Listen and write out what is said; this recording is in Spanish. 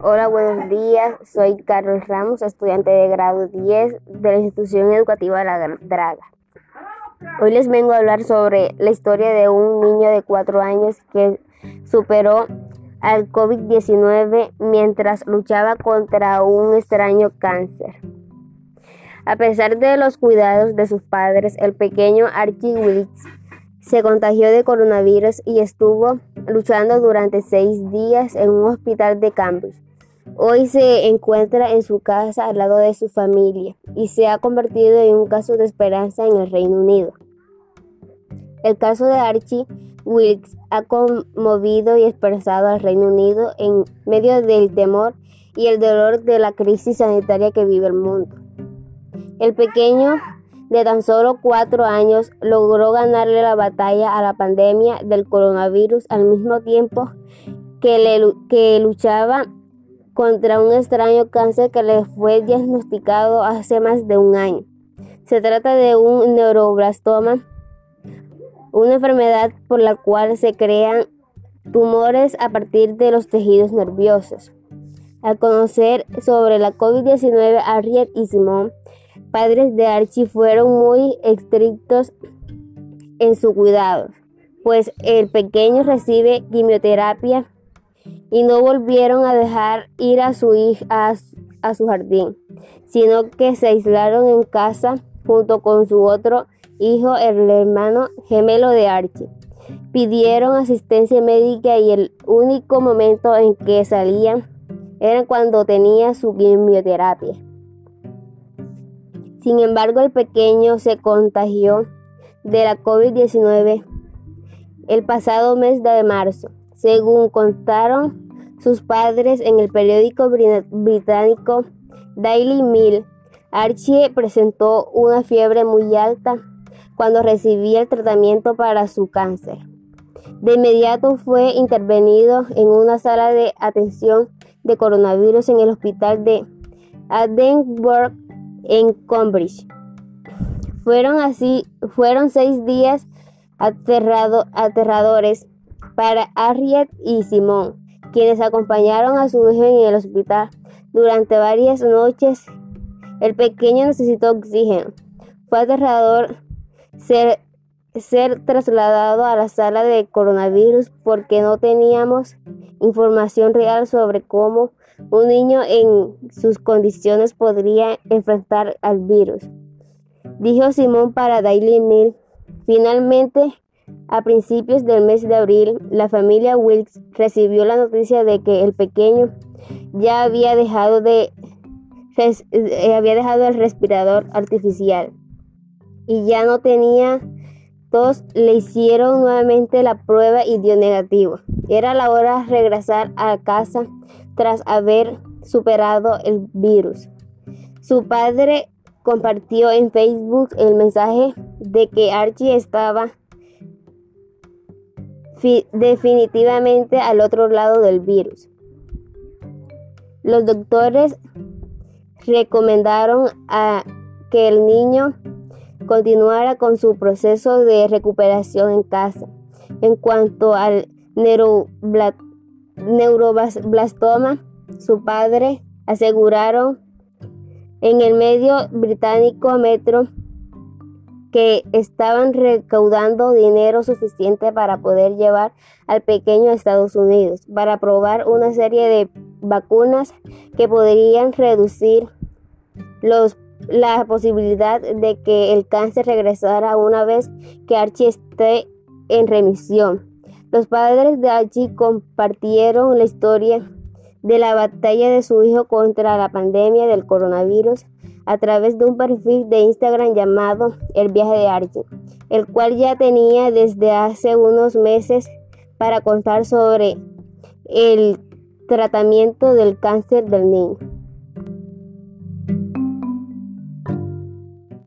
Hola, buenos días. Soy Carlos Ramos, estudiante de grado 10 de la institución educativa La Draga. Hoy les vengo a hablar sobre la historia de un niño de 4 años que superó al COVID-19 mientras luchaba contra un extraño cáncer. A pesar de los cuidados de sus padres, el pequeño Archie Wilkes se contagió de coronavirus y estuvo luchando durante seis días en un hospital de Cambridge. Hoy se encuentra en su casa al lado de su familia y se ha convertido en un caso de esperanza en el Reino Unido. El caso de Archie Wilkes ha conmovido y expresado al Reino Unido en medio del temor y el dolor de la crisis sanitaria que vive el mundo. El pequeño de tan solo cuatro años logró ganarle la batalla a la pandemia del coronavirus al mismo tiempo que, le, que luchaba contra un extraño cáncer que le fue diagnosticado hace más de un año. Se trata de un neuroblastoma, una enfermedad por la cual se crean tumores a partir de los tejidos nerviosos. Al conocer sobre la COVID-19, Harriet y Simón padres de Archie fueron muy estrictos en su cuidado, pues el pequeño recibe quimioterapia y no volvieron a dejar ir a su hija a, su jardín, sino que se aislaron en casa junto con su otro hijo, el hermano gemelo de Archie. Pidieron asistencia médica y el único momento en que salían era cuando tenía su quimioterapia. Sin embargo, el pequeño se contagió de la COVID-19 el pasado mes de marzo, según contaron sus padres en el periódico británico Daily Mail. Archie presentó una fiebre muy alta cuando recibía el tratamiento para su cáncer. De inmediato fue intervenido en una sala de atención de coronavirus en el hospital de Edinburgh en Cambridge. Fueron así, fueron seis días aterradores para Harriet y Simón, quienes acompañaron a su hija en el hospital durante varias noches. El pequeño necesitó oxígeno. Fue aterrador ser, ser trasladado a la sala de coronavirus porque no teníamos información real sobre cómo un niño en sus condiciones podría enfrentar al virus, dijo Simón para Daily Mail. Finalmente, a principios del mes de abril, la familia Wilkes recibió la noticia de que el pequeño ya había dejado de eh, había dejado el respirador artificial y ya no tenía tos. Le hicieron nuevamente la prueba y dio negativo. Era la hora de regresar a casa tras haber superado el virus. Su padre compartió en Facebook el mensaje de que Archie estaba definitivamente al otro lado del virus. Los doctores recomendaron a que el niño continuara con su proceso de recuperación en casa. En cuanto al neuroblastoma, su padre aseguraron en el medio británico Metro que estaban recaudando dinero suficiente para poder llevar al pequeño a Estados Unidos para probar una serie de vacunas que podrían reducir los, la posibilidad de que el cáncer regresara una vez que Archie esté en remisión. Los padres de Archie compartieron la historia de la batalla de su hijo contra la pandemia del coronavirus a través de un perfil de Instagram llamado El viaje de Archie, el cual ya tenía desde hace unos meses para contar sobre el tratamiento del cáncer del niño.